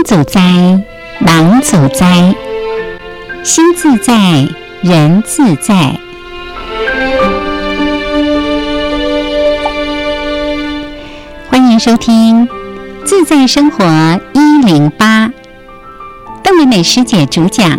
心自在，人自在；心自在，人自在。欢迎收听《自在生活一零八》，邓美美师姐主讲。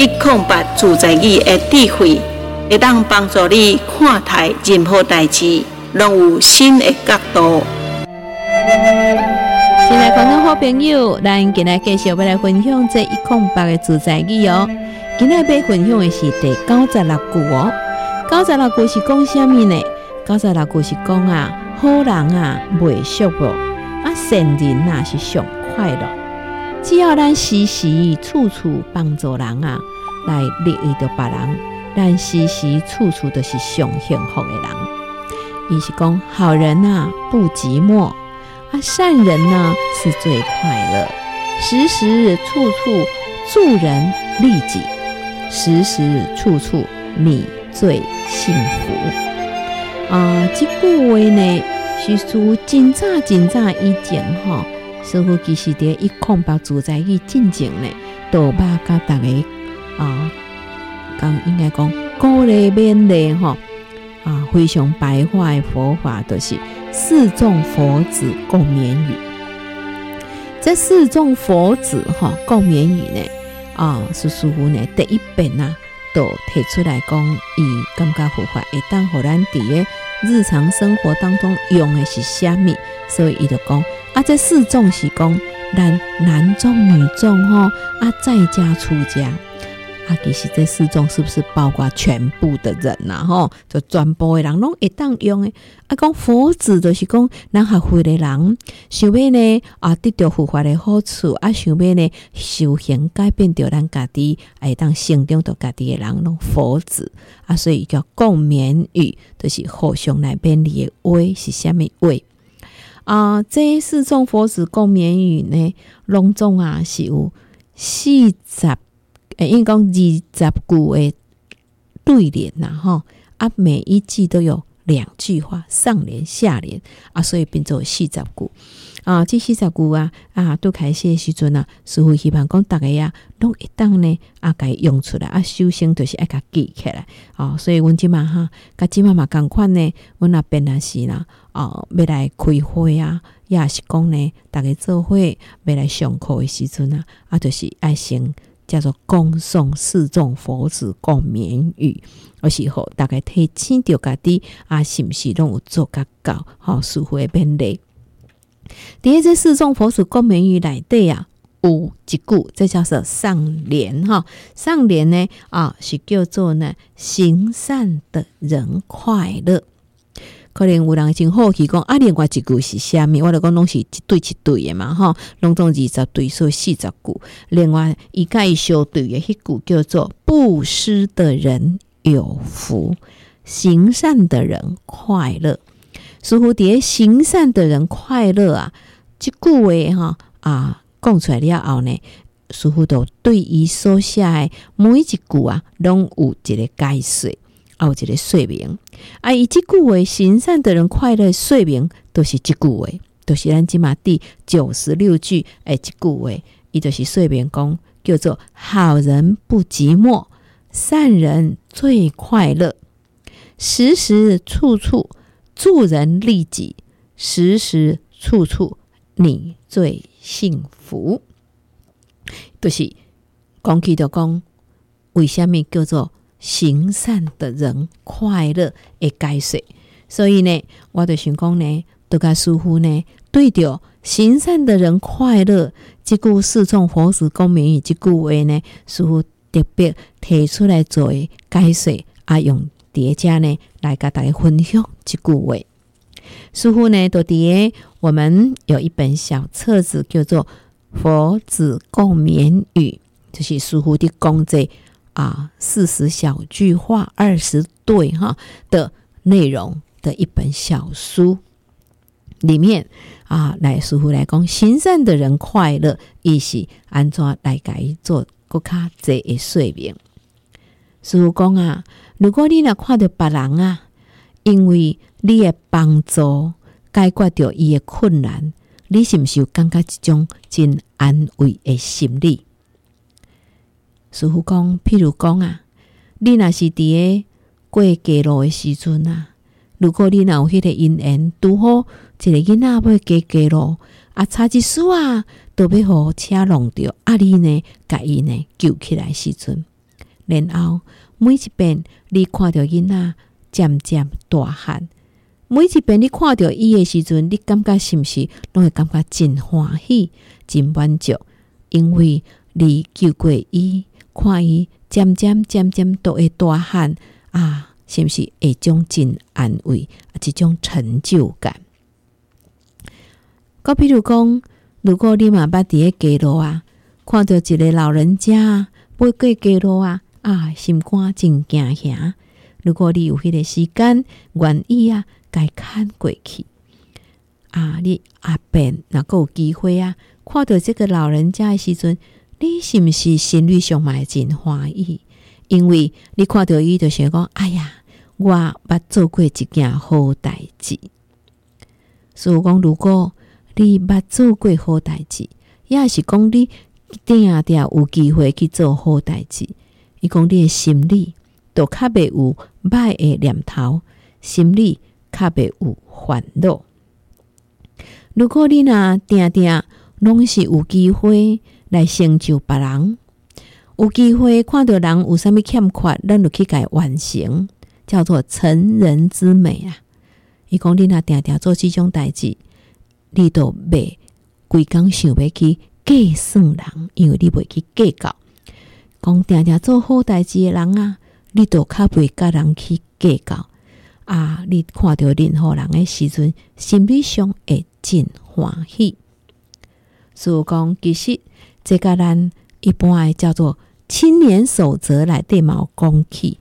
一空八自在语的智慧，会当帮助你看待任何代志，拢有新的角度。新来观众好朋友，咱今日继续要来分享这一空八的自在语哦。今日要分享的是第九十六句哦。九十六句是讲什么呢？九十六句是讲啊，好人啊未寂寞，啊善人啊是上快乐。只要咱时时处处帮助人啊，来利益到别人，咱时时处处都是上幸福的人。伊是讲好人啊不寂寞，啊善人呢是最快乐。时时处处助人利己，时时处处你最幸福。啊，这句话呢是说真早真早以前哈。师父其实伫一空八自在语进前呢，都把甲大家啊，讲应该讲鼓励勉励吼啊，非常白话的佛法都是四众佛子共勉语。这四众佛子哈共勉语呢啊，是师父呢第一遍呐，都提出来讲，伊感觉佛法会当互咱伫个日常生活当中用的是虾米，所以伊就讲。啊，这四众是讲男男众、女众吼，啊，在家出家，啊，其实这四众是不是包括全部的人呐？吼，就全部的人拢会当用诶。啊，讲佛子就是讲咱学会的人，想要呢啊得到佛法的好处，啊，想要呢修行改变掉咱家己，会当成长着家己的人，拢佛子啊，所以叫共勉语，就是互相来便利的话是虾米话？啊，这四众佛子共勉语呢，拢总啊是有四十，诶，应该讲二十句的对联呐，吼啊，每一句都有两句话，上联下联啊，所以变做四十句啊。这四十句啊啊，都开始的时阵啊，师傅希望讲大家呀，拢一当呢啊，该用出来啊，修行就是爱甲记起来啊。所以阮即嘛哈，甲即嘛嘛共款呢，阮那边也是啦。哦，要来开会啊，也是讲呢，大家做会要来上课的时阵啊，啊，就是爱先叫做恭送四众佛子共勉语，而是后大概提醒着家己啊，是毋是拢有做甲到？好，师父勉励。第二，这四众佛子共勉语内底啊，有一句，这叫做上联哈。上联呢啊，是叫做呢，行善的人快乐。可能有人真好奇讲啊，另外一句是虾米？我著讲拢是一对一对的嘛，吼，拢总二十对，所以四十句。另外一个相对的迄句叫做“布施的人有福，行善的人快乐”。师父伫行善的人快乐啊，这句话哈啊讲出来了后呢，师父都对伊所写的每一句啊，拢有一个解释。啊，有一个说明。啊，伊即句话行善的人快乐，说明都是即句话，都、就是咱即马第九十六句诶，即句话，伊就是说明讲叫做好人不寂寞，善人最快乐，时时处处助人利己，时时处处你最幸福。就是讲起就讲，为什么叫做行善的人快乐的解说？所以呢，我就想讲呢，都甲师父呢，对着行善的人快乐，这句四众佛子共勉语，这句话呢，师父特别提出来作为解说，啊，用叠加呢来甲大家分享这句话。师父呢，都伫我们有一本小册子，叫做。佛子共勉语，就是师父的讲这啊四十小句话二十对哈的内容的一本小书，里面啊来师傅来讲，行善的人快乐，伊是安怎来改做更加济的说明。师傅讲啊，如果你若看到别人啊，因为你的帮助解决掉伊的困难。你是毋是有感觉一种真安慰的心理？师傅讲，譬如讲啊，你若是伫个过街路的时阵啊，如果你若有迄个因缘，拄好一个囡仔要过街路，啊，差一丝啊，都要互车弄着，啊，你呢，甲伊呢救起来时阵，然后每一遍你看着囡仔渐渐大汉。每一遍你看到伊的时阵，你感觉是毋是拢会感觉真欢喜、真满足？因为你救过伊，看伊渐渐、渐渐都会大汉啊，是毋是一种真安慰啊、一种成就感？搁比如讲，如果你嘛捌伫个街路啊，看到一个老人家要过街路啊，啊，心肝真惊吓。如果你有迄个时间，愿意啊。该看过去啊！你阿伯若够有机会啊，看到这个老人家的时阵，你是毋是心里上嘛真欢喜？因为你看到伊就想讲：哎呀，我捌做过一件好代志。所以讲，如果你捌做过好代志，也是讲你定定有机会去做好代志。伊讲你的心里都较袂有歹的念头，心里。较袂有烦恼。如果你若定定拢是有机会来成就别人，有机会看到人有啥物欠缺，咱就去甲伊完成，叫做成人之美啊！伊讲你若定定做这种代志，你都袂规工想要去计算人，因为你袂去计较。讲定定做好代志的人啊，你都较袂甲人去计较。啊！你看到任何人的时阵，心里上会真欢喜。所以讲，其实这个咱一般诶叫做青年守则来对毛讲起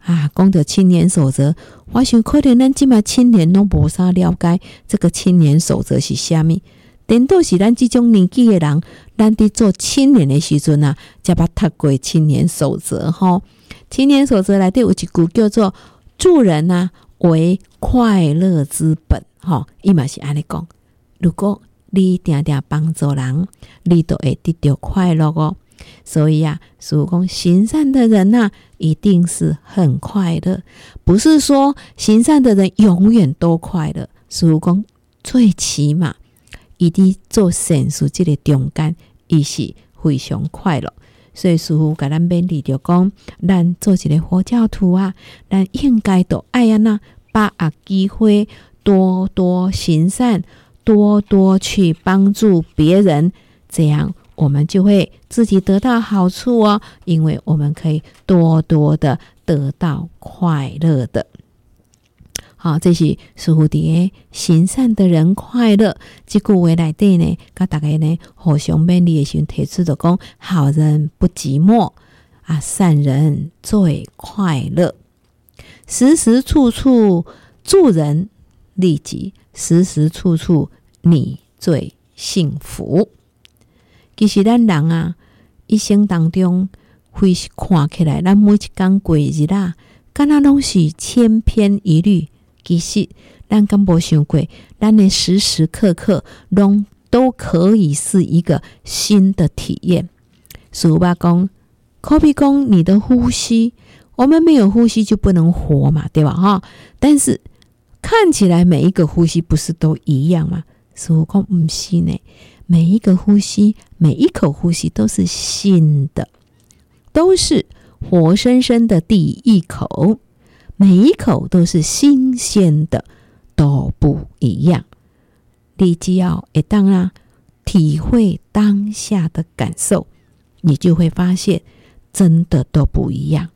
啊。讲着青年守则，我想可能咱即马青年拢无啥了解这个青年守则是虾米。等到是咱这种年纪的人，咱伫做青年的时阵啊，才捌读过青年守则吼。青年守则内底有一句叫做助人啊。为快乐之本，吼，伊嘛是安尼讲。如果你定定帮助人，你都会得到快乐哦。所以呀、啊，师父讲行善的人呐、一定是很快乐。不是说行善的人永远都快乐。师父讲最起码，伊伫做善事这个中间，伊是非常快乐。所以师父甲咱勉励着讲，咱做一个佛教徒啊，咱应该都爱呀那把握机会，多多行善，多多去帮助别人，这样我们就会自己得到好处哦，因为我们可以多多的得到快乐的。好，这是师父的行善的人快乐。这句话来底呢，甲大家呢互相勉励的时候提出的讲：好人不寂寞啊，善人最快乐。时时处处助人利己，时时处处你最幸福。其实咱人啊，一生当中会看起来，咱每一天过日啦，敢若拢是千篇一律。其实，咱敢无想过，咱的时时刻刻拢都可以是一个新的体验。俗话讲，可比讲你的呼吸，我们没有呼吸就不能活嘛，对吧？哈，但是看起来每一个呼吸不是都一样吗？俗话讲不是呢，每一个呼吸，每一口呼吸都是新的，都是活生生的第一口，每一口都是新鲜的，都不一样。你只要一当啊，体会当下的感受，你就会发现真的都不一样。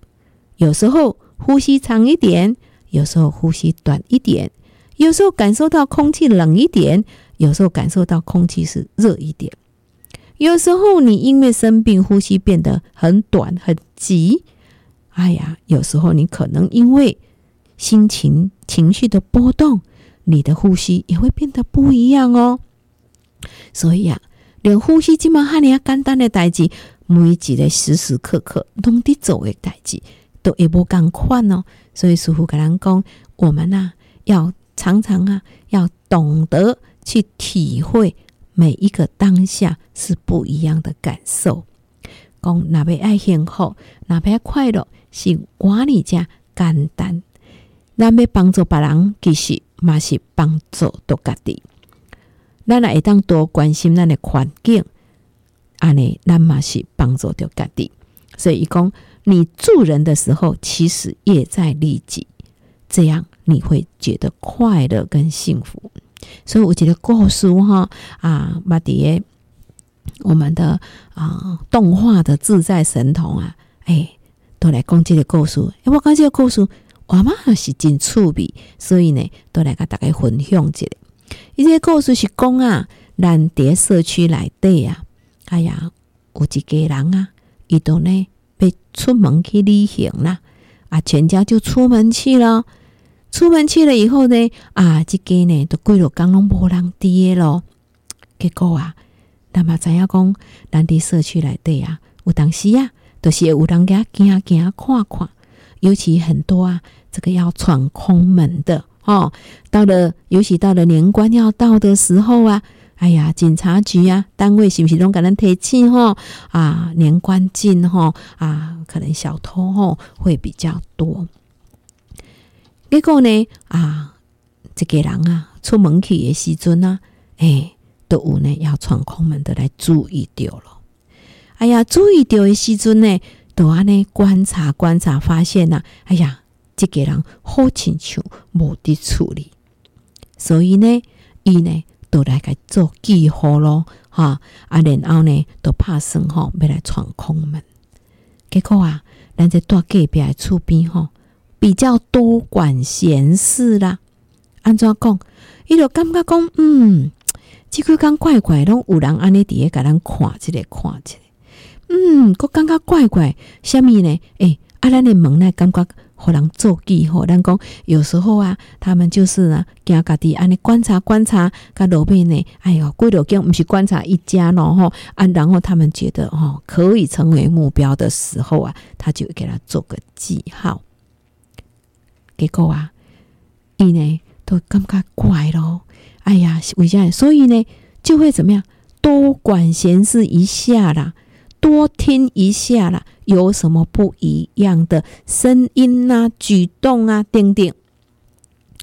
有时候呼吸长一点，有时候呼吸短一点，有时候感受到空气冷一点，有时候感受到空气是热一点。有时候你因为生病，呼吸变得很短很急。哎呀，有时候你可能因为心情情绪的波动。你的呼吸也会变得不一样哦，所以啊，连呼吸这么哈尼亚简单的代志，每一个时时刻刻拢得做的代志，都会无共款哦。所以师父跟人讲，我们呐、啊，要常常啊，要懂得去体会每一个当下是不一样的感受。讲哪边爱幸福，哪边快乐，是我哩家简单。咱要帮助别人，其实。嘛是帮助到家己，咱来会当多关心咱的环境，安尼咱嘛是帮助到家己。所以伊讲，你助人的时候，其实也在利己，这样你会觉得快乐跟幸福。所以我觉得故事哈啊，马迪我们的啊动画的自在神童啊，哎，都来讲这个故事。哎，我讲这个故事。我妈是真趣味，所以呢，都来跟大家分享一下。一些故事是讲啊，咱在社区内底啊，哎呀，有一家人啊，伊都呢被出门去旅行啦，啊，全家就出门去了。出门去了以后呢，啊，这家呢都几落工拢无人滴咯。结果啊，咱嘛知影讲，咱在社区内底啊，有当时啊，都、就是有人家行行看看。尤其很多啊，这个要闯空门的哦，到了，尤其到了年关要到的时候啊，哎呀，警察局啊，单位是不是拢给咱提醒吼？啊，年关近吼，啊，可能小偷吼会比较多。结果呢，啊，这个人啊，出门去的时阵呢，哎，都有呢要闯空门的来注意掉了。哎呀，注意掉的时阵呢。都安尼观察观察，发现呐、啊，哎呀，这个人好亲像无的处理，所以呢，伊呢都来个做记号咯，哈啊，然后呢都怕生吼要来闯空门，结果啊，咱在大隔壁厝边吼比较多管闲事啦，安怎讲？伊就感觉讲，嗯，即个刚怪怪，拢有人安尼伫咧甲咱看起来看起来。嗯，我感觉怪怪，虾米呢？诶，啊，咱的门呢，感觉互人做记号。咱讲有时候啊，他们就是呢，惊家己安尼观察观察，甲路边呢，哎哟，几落间毋是观察一家咯吼，啊，然后他们觉得哦，可以成为目标的时候啊，他就给他做个记号。结果啊，伊呢都感觉怪咯，哎呀，为啥？所以呢，就会怎么样？多管闲事一下啦。多听一下啦，有什么不一样的声音啊、举动啊，等等。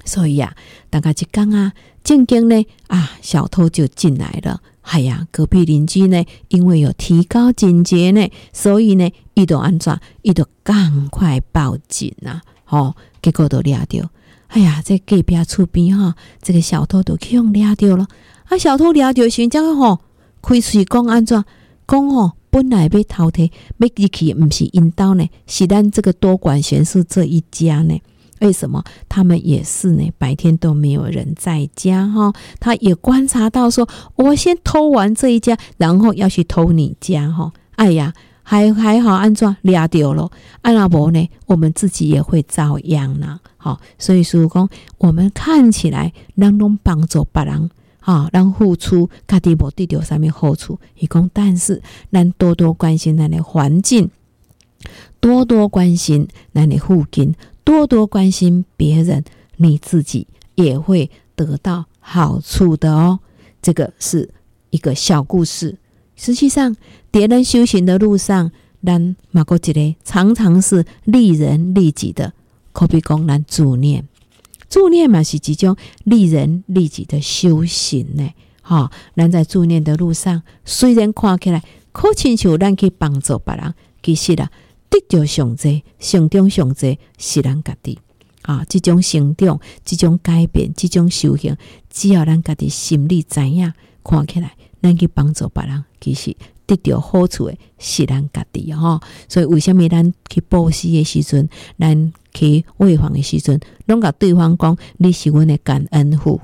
所以呀、啊，大家一讲啊，正经呢啊，小偷就进来了。哎呀，隔壁邻居呢，因为有提高警觉呢，所以呢，伊都安怎，伊都赶快报警呐、啊。哦，结果都抓到。哎呀，在隔壁厝边哈，这个小偷都去用抓到了。啊，小偷抓到时，这个吼，开始讲安怎讲吼。本来被偷提，要入去不是因兜呢，是咱这个多管闲事这一家呢？为什么他们也是呢？白天都没有人在家哈，他也观察到说，我先偷完这一家，然后要去偷你家哈。哎呀，还还好，安怎抓到了？按那无呢，我们自己也会遭殃呢。好，所以说讲，我们看起来能能帮助别人。啊，让付出，家己无得到啥物好处。伊讲，但是咱多多关心咱的环境，多多关心咱的附近，多多关心别人，你自己也会得到好处的哦。这个是一个小故事，实际上，别人修行的路上，咱嘛阁一个常常是利人利己的，可比讲咱助念，助念嘛是一种利人利己的修行呢。哈、哦，咱在助念的路上，虽然看起来可亲像咱去帮助别人，其实啊，得着上济、成长上济是咱家己。啊，这种成长、这种改变、这种修行，只要咱家己心里知影，看起来，咱去帮助别人，其实得到好处的是咱家己哈。所以，为什么咱去布施的时阵，咱去喂饭的时阵，拢甲对方讲，你是阮的感恩户？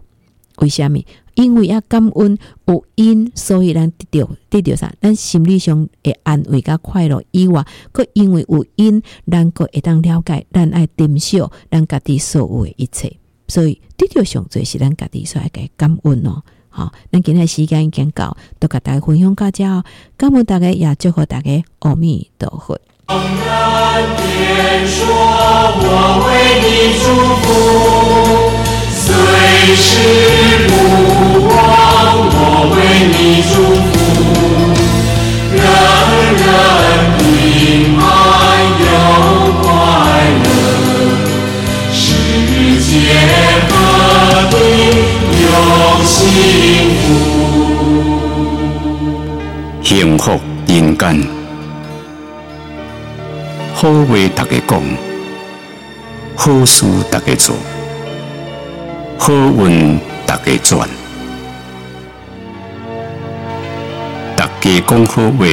为什么？因为啊，感恩有因，所以咱得到得到啥？咱心理上会安慰甲快乐以外，搁因为有因，咱搁会当了解，咱爱珍惜咱家己所有的一切。所以得到上最是咱家己所爱嘅感恩哦。好，咱今日时间已经到，都甲大家分享到这，感恩大家也祝福大家阿弥陀佛。随时不忘，我为你祝福，人人平安又快乐，世界和平又幸福，幸福人间，好话大家讲，好事大家做。好运大家转，大家讲好话，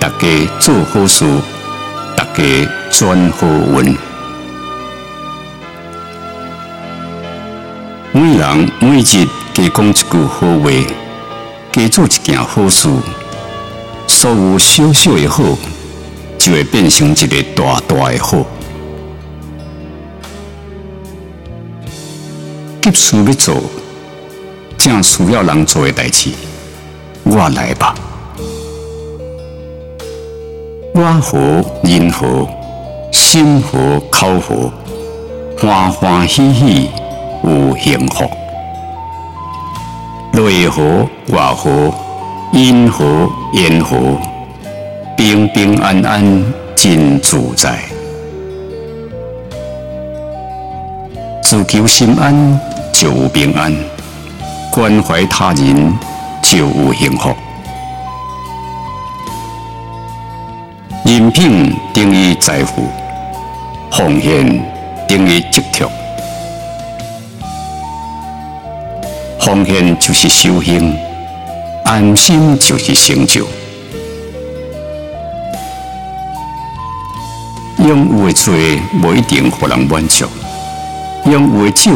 大家做好事，大家转好运。每人每日加讲一句好话，加做一件好事，所有小小的好，就会变成一个大大的好。急事要做，正需要人做的代志，我来吧。我和人和心和口和，欢欢喜喜有幸福。内和外和，因和缘和，平平安安真自在。自求心安。就有平安，关怀他人就有幸福。人品等于财富，奉献等于积蓄。奉献就是修行，安心就是成就。拥有的多，不一定让人满足；拥有的少。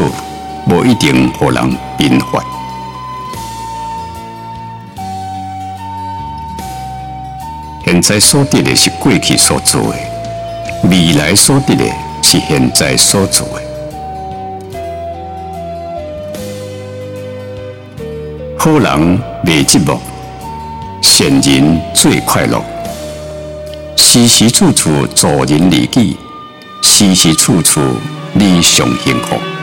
无一定互人平凡。现在所得的是过去所做的，未来所得的是现在所做的。好人未寂寞，善人最快乐。时时处处助人利己，时时处处理上幸福。